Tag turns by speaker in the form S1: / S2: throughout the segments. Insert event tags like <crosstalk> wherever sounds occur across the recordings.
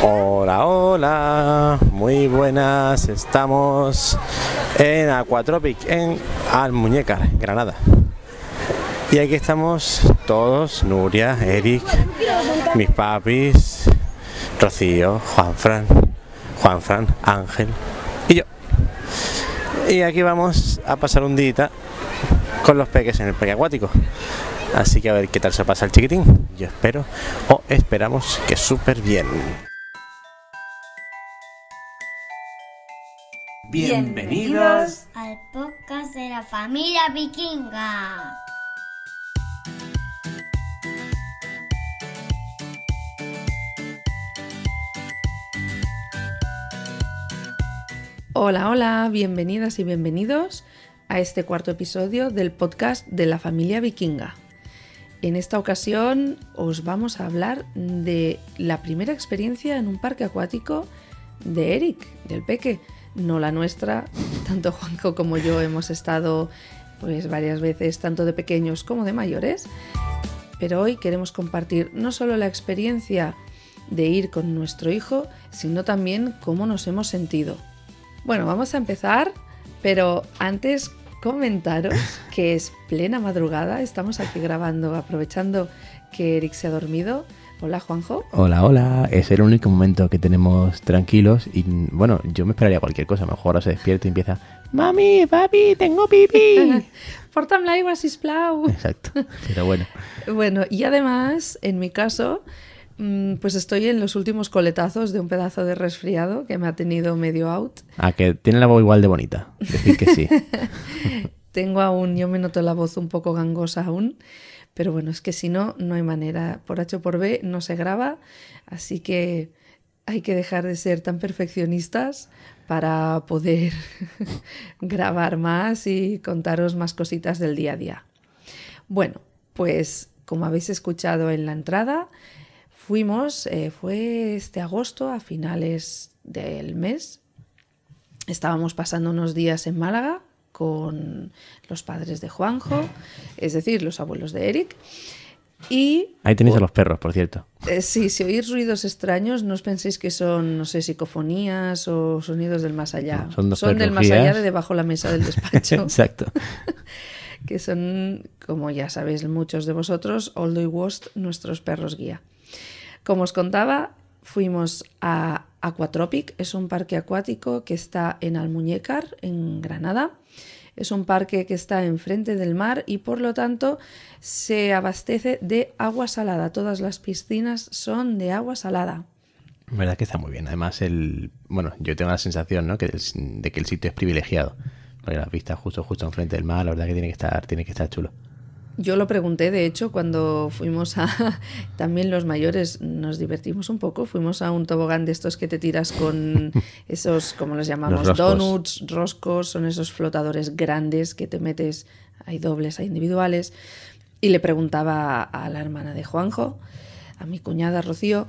S1: Hola, hola, muy buenas. Estamos en Aquatropic, en Almuñécar, Granada. Y aquí estamos todos, Nuria, Eric, mis papis, Rocío, Juanfran, Juanfran, Ángel y yo. Y aquí vamos a pasar un día con los peques en el parque acuático. Así que a ver qué tal se pasa el chiquitín. Yo espero o esperamos que súper bien.
S2: Bienvenidos
S3: al podcast de la familia vikinga.
S2: Hola, hola, bienvenidas y bienvenidos a este cuarto episodio del podcast de la familia vikinga. En esta ocasión os vamos a hablar de la primera experiencia en un parque acuático de Eric, del Peque, no la nuestra. Tanto Juanjo como yo hemos estado pues varias veces, tanto de pequeños como de mayores. Pero hoy queremos compartir no solo la experiencia de ir con nuestro hijo, sino también cómo nos hemos sentido. Bueno, vamos a empezar, pero antes comentaros que es plena madrugada, estamos aquí grabando, aprovechando que Eric se ha dormido. Hola Juanjo.
S1: Hola, hola. Es el único momento que tenemos tranquilos y bueno, yo me esperaría cualquier cosa. Mejor ahora se despierta y empieza, mami, papi, tengo pipí. <laughs>
S2: Porta'm l'aigua, sisplau.
S1: Exacto, pero bueno. <laughs>
S2: Bueno, y además, en mi caso, mm, pues estoy en los últimos coletazos de un pedazo de resfriado que me ha tenido medio out.
S1: Ah, que tiene la voz igual de bonita. Decir que sí. <laughs>
S2: Tengo aún, yo me noto la voz un poco gangosa aún, pero bueno, es que si no, no hay manera. Por H o por B no se graba, así que hay que dejar de ser tan perfeccionistas para poder <laughs> grabar más y contaros más cositas del día a día. Bueno, pues como habéis escuchado en la entrada, fuimos, eh, fue este agosto a finales del mes. Estábamos pasando unos días en Málaga con los padres de Juanjo, es decir, los abuelos de Eric. Y
S1: Ahí tenéis a los perros, por cierto.
S2: eh, sí, si oís ruidos extraños, no os penséis que son, no sé, psicofonías o sonidos del más allá.
S1: No, son dos
S2: del más allá de debajo la mesa del despacho, <laughs>
S1: Exacto. <laughs>
S2: que son, como ya sabéis muchos de vosotros, Oldo y Wost, nuestros perros guía. Como os contaba, fuimos a Aquatropic, es un parque acuático que está en Almuñécar, en Granada. Es un parque que está enfrente del mar y por lo tanto se abastece de agua salada. Todas las piscinas son de agua salada.
S1: verdad que está muy bien. Además, el bueno, yo tengo la sensación, ¿no? Que de que el sitio es privilegiado. Porque las vistas justo justo enfrente del mar, la verdad que tiene que estar, tiene que estar chulo.
S2: Yo lo pregunté, de hecho, cuando fuimos a... <laughs> También los mayores nos divertimos un poco. Fuimos a un tobogán de estos que te tiras con <laughs> esos, como los llamamos?
S1: Los roscos.
S2: Donuts, roscos, son esos flotadores grandes que te metes, hay dobles, hay individuales. Y le preguntaba a la hermana de Juanjo, a mi cuñada Rocío,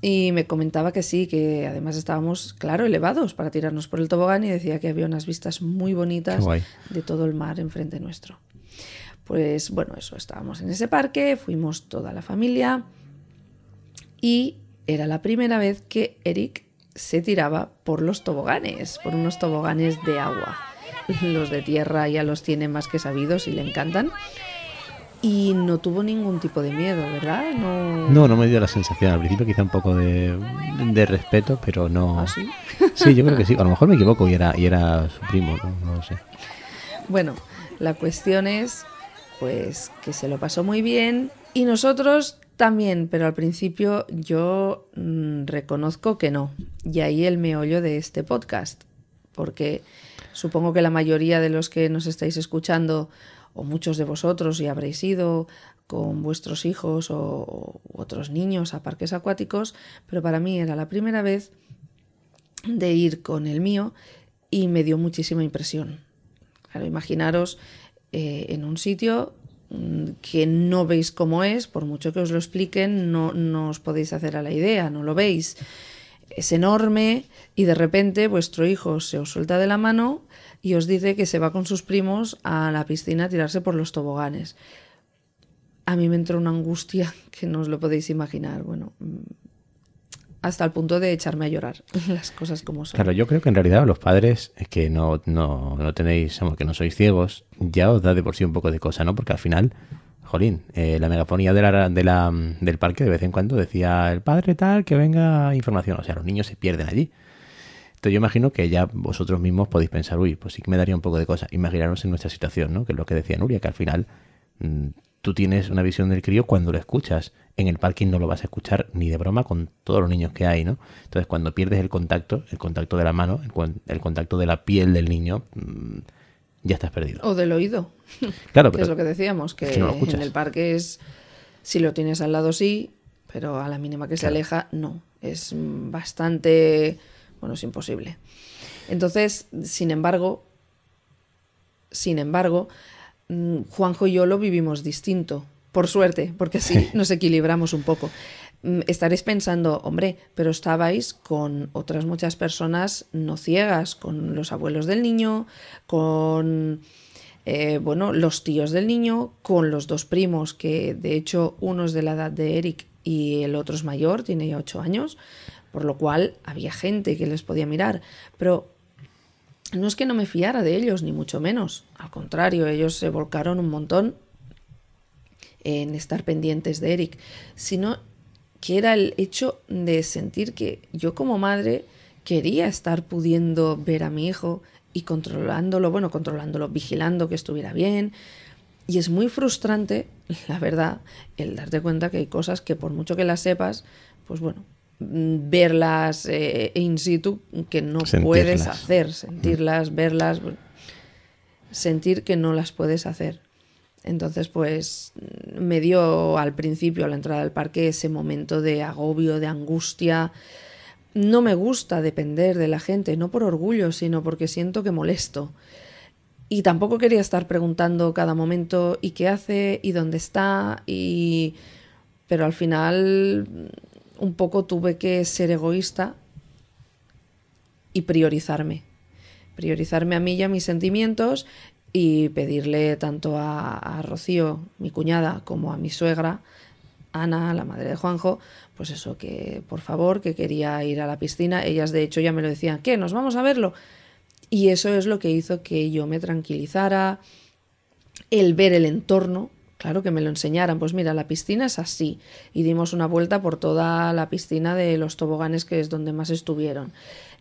S2: y me comentaba que sí, que además estábamos, claro, elevados para tirarnos por el tobogán y decía que había unas vistas muy bonitas de todo el mar enfrente nuestro. Pues bueno, eso, estábamos en ese parque, fuimos toda la familia y era la primera vez que Eric se tiraba por los toboganes, por unos toboganes de agua. <laughs> Los de tierra ya los tiene más que sabidos y le encantan. Y no tuvo ningún tipo de miedo, ¿verdad? No.
S1: No, no me dio la sensación. Al principio quizá un poco de, de respeto, pero no...
S2: ¿Ah, sí? <laughs>
S1: Sí, yo creo que sí. A lo mejor me equivoco y era, y era su primo, ¿no? No lo sé.
S2: Bueno, la cuestión es pues que se lo pasó muy bien y nosotros también, pero al principio yo mm, reconozco que no. Y ahí el meollo de este podcast, porque supongo que la mayoría de los que nos estáis escuchando, o muchos de vosotros, y habréis ido con vuestros hijos o, o otros niños a parques acuáticos, pero para mí era la primera vez de ir con el mío y me dio muchísima impresión. Claro, imaginaros eh, en un sitio mm, que no veis cómo es, por mucho que os lo expliquen, no, no os podéis hacer a la idea, no lo veis. Es enorme y de repente vuestro hijo se os suelta de la mano y os dice que se va con sus primos a la piscina a tirarse por los toboganes. A mí me entró una angustia <laughs> que no os lo podéis imaginar. Bueno, mm, hasta el punto de echarme a llorar, <laughs> las cosas como son.
S1: Claro, yo creo que en realidad los padres es que no, no, no tenéis, que no sois ciegos, ya os da de por sí un poco de cosa, ¿no? Porque al final, jolín, eh, la megafonía de del parque de vez en cuando decía el padre tal, que venga información, o sea, los niños se pierden allí. Entonces yo imagino que ya vosotros mismos podéis pensar, uy, pues sí que me daría un poco de cosa. Imaginaros en nuestra situación, ¿no? Que es lo que decía Nuria, que al final mm, tú tienes una visión del crío cuando lo escuchas. En el parking no lo vas a escuchar ni de broma con todos los niños que hay, ¿no? Entonces cuando pierdes el contacto, el contacto de la mano, el, contacto de la piel del niño, mm, ya estás perdido.
S2: O del oído. <laughs>
S1: Claro,
S2: pero... es lo que decíamos, que, en el parque es, si lo tienes al lado sí, pero a la mínima que se aleja, no. Es bastante bueno, es imposible. Entonces, sin embargo, sin embargo, Juanjo y yo lo vivimos distinto, por suerte, porque así nos equilibramos un poco. Mm, estaréis pensando, hombre, pero estabais con otras muchas personas no ciegas, con los abuelos del niño, con eh, bueno, los tíos del niño, con los dos primos, que de hecho uno es de la edad de Eric y el otro es mayor, tiene ya ocho años por lo cual había gente que les podía mirar, pero no es que no me fiara de ellos, ni mucho menos, al contrario, ellos se volcaron un montón en estar pendientes de Eric, sino que era el hecho de sentir que yo como madre quería estar pudiendo ver a mi hijo y controlándolo, bueno, controlándolo, vigilando que estuviera bien. Y es muy frustrante, <laughs> la verdad, el darte cuenta que hay cosas que por mucho que las sepas, pues bueno, verlas eh, in situ que no puedes hacer, sentirlas, verlas, sentir que no las puedes hacer. Entonces, pues me dio al principio, a la entrada del parque, ese momento de agobio, de angustia. No me gusta depender de la gente, no por orgullo, sino porque siento que molesto. Y tampoco quería estar preguntando cada momento y qué hace y dónde está y pero al final un poco tuve que ser egoísta y priorizarme. Priorizarme a mí y a mis sentimientos y pedirle tanto a, Rocío, mi cuñada, como a mi suegra, Ana, la madre de Juanjo, pues eso, que por favor, que quería ir a la piscina. Ellas de hecho ya me lo decían, ¿qué? ¿Nos vamos a verlo? Y eso es lo que hizo que yo me tranquilizara, el ver el entorno, Claro que me lo enseñaran. Pues mira, la piscina es así. Y dimos una vuelta por toda la piscina de los toboganes, que es donde más estuvieron.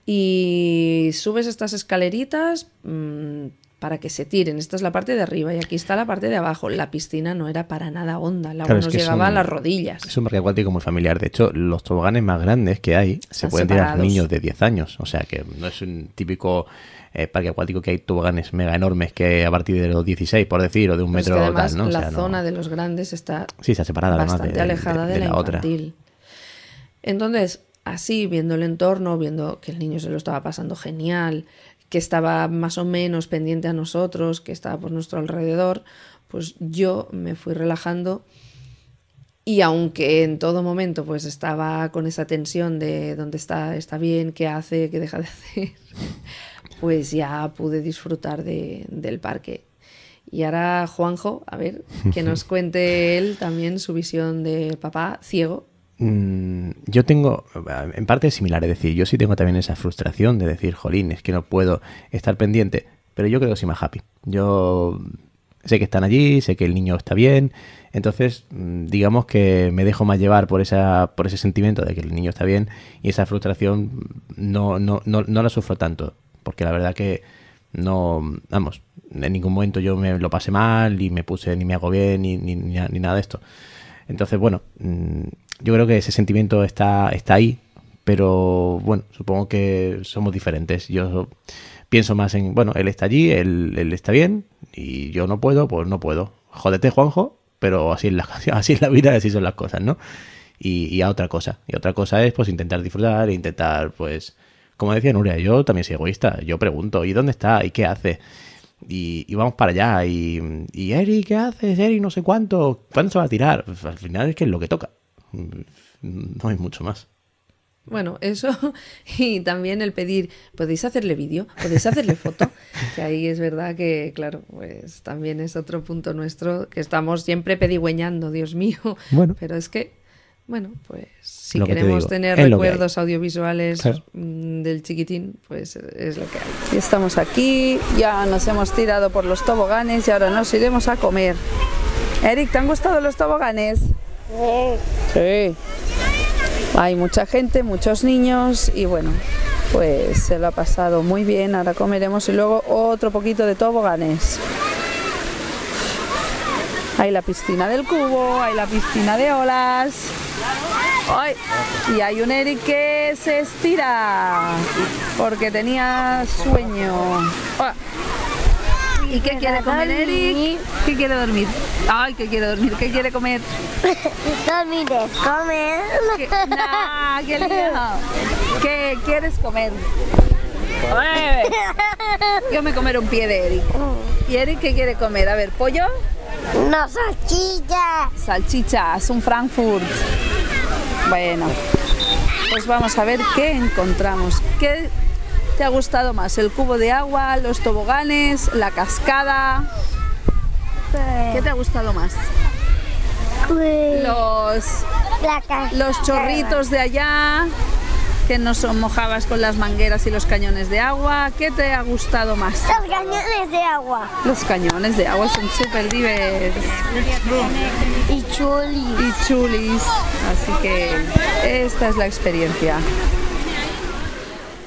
S2: Y subes estas escaleritas mm, para que se tiren. Esta es la parte de arriba y aquí está la parte de abajo. La piscina no era para nada honda. La agua nos llegaba a las rodillas.
S1: Es un parque acuático muy familiar. De hecho, los toboganes más grandes que hay se pueden tirar niños de 10 años. O sea que no es un típico eh, parque acuático que hay toboganes mega enormes que a partir de los 16, por decir, o de un metro
S2: además,
S1: ¿no?
S2: La zona de los grandes está,
S1: sí, está separada,
S2: bastante alejada de, la, infantil. Entonces, así, viendo el entorno, viendo que el niño se lo estaba pasando genial, que estaba más o menos pendiente a nosotros, que estaba por nuestro alrededor, pues yo me fui relajando y aunque en todo momento pues estaba con esa tensión de dónde está, está bien, qué hace, qué deja de <laughs> hacer, pues ya pude disfrutar de, del parque. Y ahora Juanjo, a ver, que <laughs> nos cuente él también su visión de papá ciego.
S1: Mm, yo tengo, en parte similar, es decir, yo sí tengo también esa frustración de decir, jolín, es que no puedo estar pendiente, pero yo creo que soy más happy. Yo sé que están allí, sé que el niño está bien, entonces mm, digamos que me dejo más llevar por, esa, por ese sentimiento de que el niño está bien y esa frustración no, no, no, no la sufro tanto porque la verdad que no, vamos, en ningún momento yo me lo pasé mal y me puse ni me hago bien ni, ni, ni, nada de esto. Entonces, bueno, mm, yo creo que ese sentimiento está, está ahí, pero bueno, supongo que somos diferentes. Yo pienso más en, bueno, él está allí, él, él está bien y yo no puedo, pues no puedo. Jódete, Juanjo, pero así es la, <laughs> así es la vida, así son las cosas, ¿no? Y, y a otra cosa. Y otra cosa es pues intentar disfrutar intentar pues como decía Nuria, yo también soy egoísta. Yo pregunto, ¿y dónde está? ¿Y qué hace? Y, vamos para allá. Y, y Eri, ¿qué haces? Eri, no sé cuánto. ¿Cuándo se va a tirar? Al final es que es lo que toca. No hay mucho más.
S2: Bueno, eso <laughs> y también el pedir, ¿podéis hacerle vídeo? ¿Podéis hacerle foto? <laughs> que ahí es verdad que, claro, pues también es otro punto nuestro, que estamos siempre pedigüeñando, Dios mío. Bueno. Pero es que bueno, pues si
S1: Lo que te
S2: queremos tener
S1: es
S2: recuerdos audiovisuales
S1: Claro.
S2: mm, del chiquitín, pues es lo que hay.
S4: Y estamos aquí, ya nos hemos tirado por los toboganes y ahora nos iremos a comer. Eric, ¿te han gustado los toboganes? Sí. Hay mucha gente, muchos niños y bueno, pues se lo ha pasado muy bien. Ahora comeremos y luego otro poquito de toboganes. Hay la piscina del cubo, hay la piscina de olas. Ay, y hay un Eric que se estira porque tenía sueño. Ah. ¿Y qué quiere comer Eric? ¿Qué quiere dormir? Ay, ¿qué quiere dormir? ¿Qué quiere comer? <laughs>
S3: Dormir es comer.
S4: ¿Qué? Nah, qué lío. ¿Qué quieres comer? <laughs> Yo me comeré un pie de Eric. ¿Y Eric qué quiere comer? A ver, pollo,
S3: No salchicha.
S4: salchichas, un Frankfurt. Bueno, pues vamos a ver qué encontramos. ¿Qué te ha gustado más? ¿El cubo de agua, los toboganes, la cascada? ¿Qué te ha gustado más?
S3: Pues,
S4: Los,
S3: la
S4: los chorritos de allá, que nos mojabas con las mangueras y los cañones de agua. ¿Qué te ha gustado más?
S3: Los cañones de agua.
S4: Los cañones de agua son súper divertidos
S3: Y chuli.
S4: y chulis. Así que esta es la experiencia.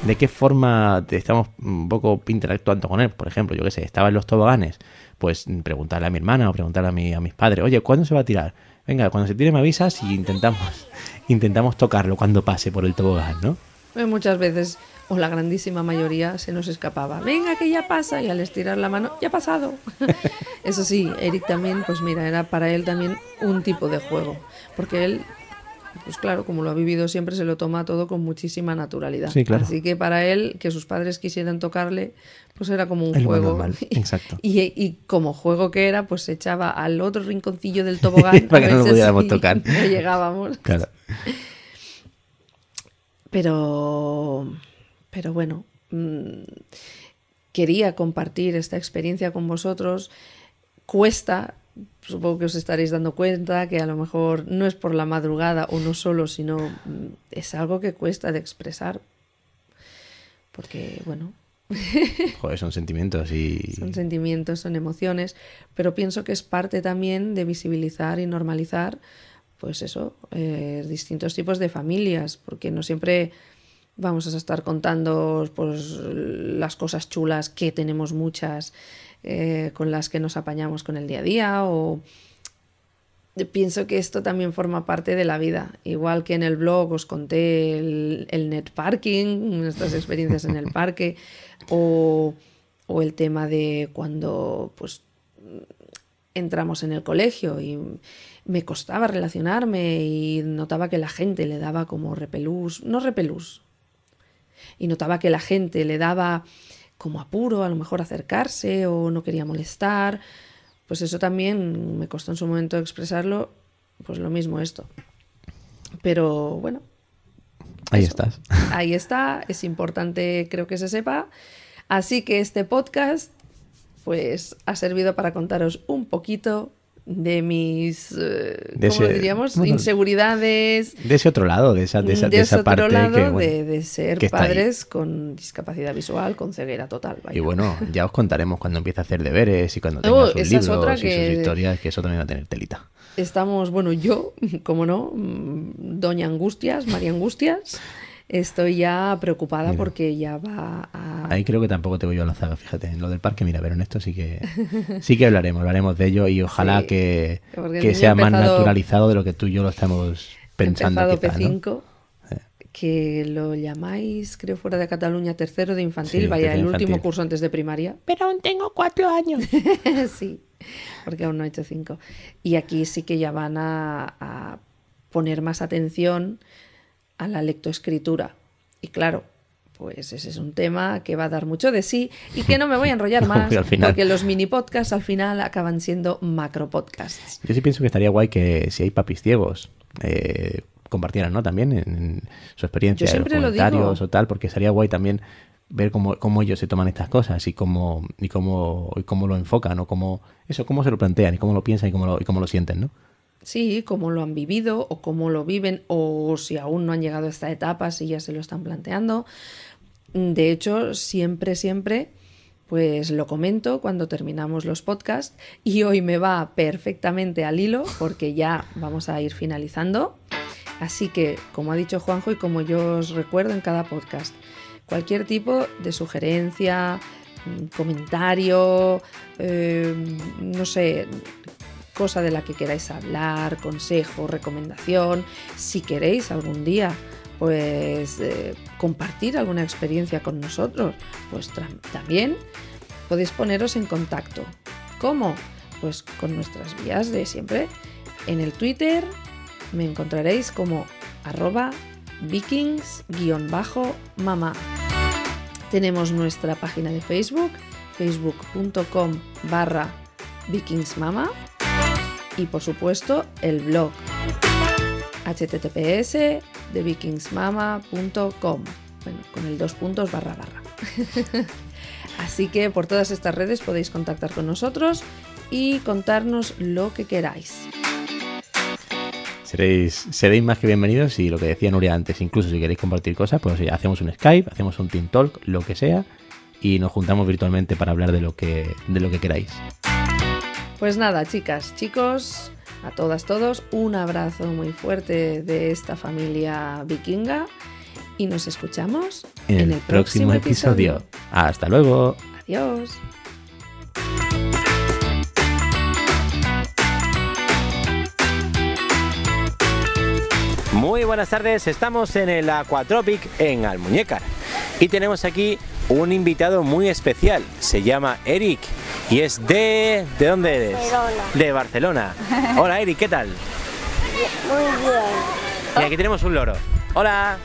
S1: ¿De qué forma te estamos un poco interactuando con él? Por ejemplo, yo qué sé, estaba en los toboganes, pues preguntarle a mi hermana o preguntarle a, mi, a mis padres, oye, ¿cuándo se va a tirar? Venga, cuando se tire me avisas y intentamos, <laughs> intentamos tocarlo cuando pase por el tobogán, ¿no?
S2: Eh, Muchas veces, o la grandísima mayoría, se nos escapaba. Venga, que ya pasa. Y al estirar la mano, ya ha pasado. <laughs> Eso sí, Eric también, pues mira, era para él también un tipo de juego. Porque él, pues claro, como lo ha vivido siempre, se lo toma todo con muchísima naturalidad.
S1: Sí, claro.
S2: Así que para él, que sus padres quisieran tocarle, pues era como un juego.
S1: normal, <laughs> exacto.
S2: Y, y como juego que era, pues se echaba al otro rinconcillo del <laughs> tobogán.
S1: Para que no lo pudiéramos tocar. <laughs>
S2: No llegábamos.
S1: Claro.
S2: Pero, pero bueno, mm, quería compartir esta experiencia con vosotros. Cuesta, supongo que os estaréis dando cuenta, que a lo mejor no es por la madrugada o no solo, sino mm, es algo que cuesta de expresar. Porque, bueno, <laughs>
S1: Joder, son sentimientos y...
S2: son sentimientos, son emociones, pero pienso que es parte también de visibilizar y normalizar, pues eso, eh, distintos tipos de familias, porque no siempre vamos a estar contando pues, las cosas chulas, que tenemos muchas, eh, con las que nos apañamos con el día a día, o pienso que esto también forma parte de la vida. Igual que en el blog os conté el, el net parking, nuestras experiencias en el <laughs> parque, o, o el tema de cuando pues entramos en el colegio y me costaba relacionarme y notaba que la gente le daba como repelús, no repelús, y notaba que la gente le daba como apuro a lo mejor acercarse o no quería molestar, pues eso también me costó en su momento expresarlo, pues lo mismo esto. Pero bueno,
S1: Ahí
S2: Eso.
S1: estás. <laughs>
S2: ahí está, es importante creo que se sepa. Así que este podcast pues ha servido para contaros un poquito de mis, eh,
S1: De
S2: ¿cómo lo diríamos?
S1: bueno,
S2: Inseguridades.
S1: De ese otro lado, de esa, de esa, de esa
S2: ese
S1: parte
S2: otro lado
S1: que, bueno,
S2: de, de ser
S1: que
S2: padres con discapacidad visual, con ceguera total. vaya.
S1: Y bueno, ya os contaremos cuando empiece a hacer deberes y cuando
S2: Oh,
S1: tenga sus
S2: esa es
S1: libros
S2: otra
S1: y
S2: que-
S1: sus historias, que eso también va a tener telita.
S2: Estamos, bueno, yo, <laughs> como no, mm, Doña Angustias, María Angustias, estoy ya preocupada
S1: Mira.
S2: porque ya va a...
S1: Ahí creo que tampoco te voy yo a la zaga, fíjate. En lo del parque, mira, pero en esto sí que sí que hablaremos, hablaremos de ello y ojalá
S2: Sí,
S1: que, que sea más naturalizado de lo que tú y yo lo estamos pensando
S2: empezado
S1: quizá, ¿no?
S2: P5, que lo llamáis, creo, fuera de Cataluña, tercero de infantil,
S1: Sí,
S2: vaya, el último curso antes de primaria.
S1: Pero aún tengo cuatro años. <laughs>
S2: sí, porque aún no he hecho cinco. Y aquí sí que ya van a, a poner más atención a la lectoescritura. Y claro, pues ese es un tema que va a dar mucho de sí y que no me voy a enrollar <laughs> más,
S1: Porque al final-
S2: porque los mini podcasts al final acaban siendo macro podcasts.
S1: Yo sí pienso que estaría guay que si hay papis ciegos eh, compartieran, ¿no? También en, en su experiencia,
S2: Yo
S1: los
S2: lo
S1: comentarios
S2: digo.
S1: o tal, porque estaría guay también ver cómo, cómo ellos se toman estas cosas y cómo, y cómo, y cómo lo enfocan o cómo, eso, cómo se lo plantean y cómo lo piensan y cómo lo, y cómo lo sienten, ¿no?
S2: sí, cómo lo han vivido o cómo lo viven o si aún no han llegado a esta etapa, si ya se lo están planteando. De hecho, siempre, siempre, pues lo comento cuando terminamos los podcasts y hoy me va perfectamente al hilo porque ya vamos a ir finalizando. Así que, como ha dicho Juanjo y como yo os recuerdo en cada podcast, cualquier tipo de sugerencia, mm, comentario, eh, no sé, cosa de la que queráis hablar, consejo, recomendación, si queréis algún día pues eh, compartir alguna experiencia con nosotros, pues también podéis poneros en contacto. ¿Cómo? Pues con nuestras vías de siempre. En el Twitter me encontraréis como arroba vikings-mama. Tenemos nuestra página de Facebook, facebook.com barra vikingsmama y por supuesto el blog https de vikingsmama.com bueno, con el dos puntos barra barra. <laughs> Así que por todas estas redes podéis contactar con nosotros y contarnos lo que queráis.
S1: Seréis, seréis más que bienvenidos y lo que decía Nuria antes, incluso si queréis compartir cosas, pues hacemos un Skype, hacemos un Team Talk, lo que sea, y nos juntamos virtualmente para hablar de lo que, de lo que queráis.
S2: Pues nada, chicas, chicos, a todas, todos, un abrazo muy fuerte de esta familia vikinga y nos escuchamos
S1: en, el, próximo, episodio. Hasta luego.
S2: Adiós.
S1: Muy buenas tardes, estamos en el Aquatropic en Almuñécar y tenemos aquí un invitado muy especial, se llama Eric y es de... ¿De dónde eres?
S3: Barcelona.
S1: De Barcelona. Hola Eric, ¿qué tal?
S3: Muy bien.
S1: Y aquí tenemos un loro. Hola.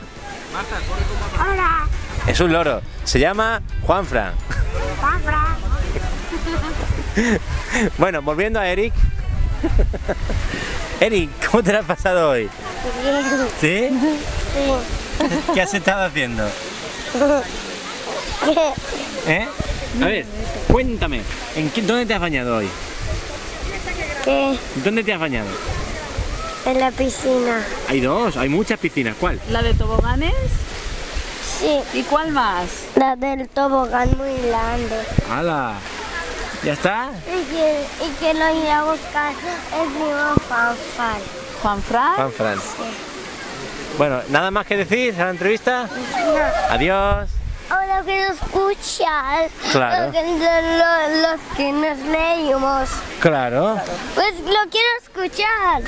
S3: Hola.
S1: Es un loro. Se llama Juanfran.
S3: Papá. <laughs>
S1: Bueno, volviendo a Eric. <laughs> Eric, ¿cómo te lo has pasado hoy?
S3: Bien.
S1: ¿Sí?
S3: Sí. <laughs>
S1: ¿Qué has estado haciendo? ¿Eh? A ver, cuéntame, ¿en qué, ¿dónde te has bañado hoy?
S3: ¿Qué?
S1: ¿Dónde te has bañado?
S3: En la piscina.
S1: Hay dos, hay muchas piscinas. ¿Cuál?
S4: ¿La de toboganes?
S3: Sí.
S4: ¿Y cuál más?
S3: La del tobogán muy grande.
S1: ¡Hala! ¿Ya está?
S3: Y que, y que lo iré a buscar el primo Fanfan.
S4: ¿Juan Fran?
S1: Juan Fran. Bueno, ¿nada más que decir a la entrevista?
S3: No.
S1: Adiós.
S3: Ahora quiero escuchar
S1: Claro.
S3: lo que, lo- que nos leímos.
S1: Claro.
S3: Pues lo quiero escuchar.